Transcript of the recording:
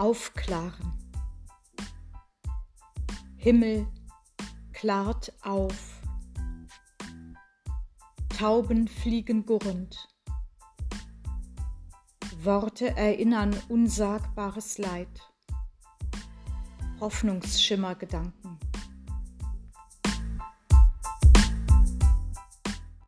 aufklaren. Himmel klart auf, Tauben fliegen gurrend, Worte erinnern unsagbares Leid, Hoffnungsschimmergedanken.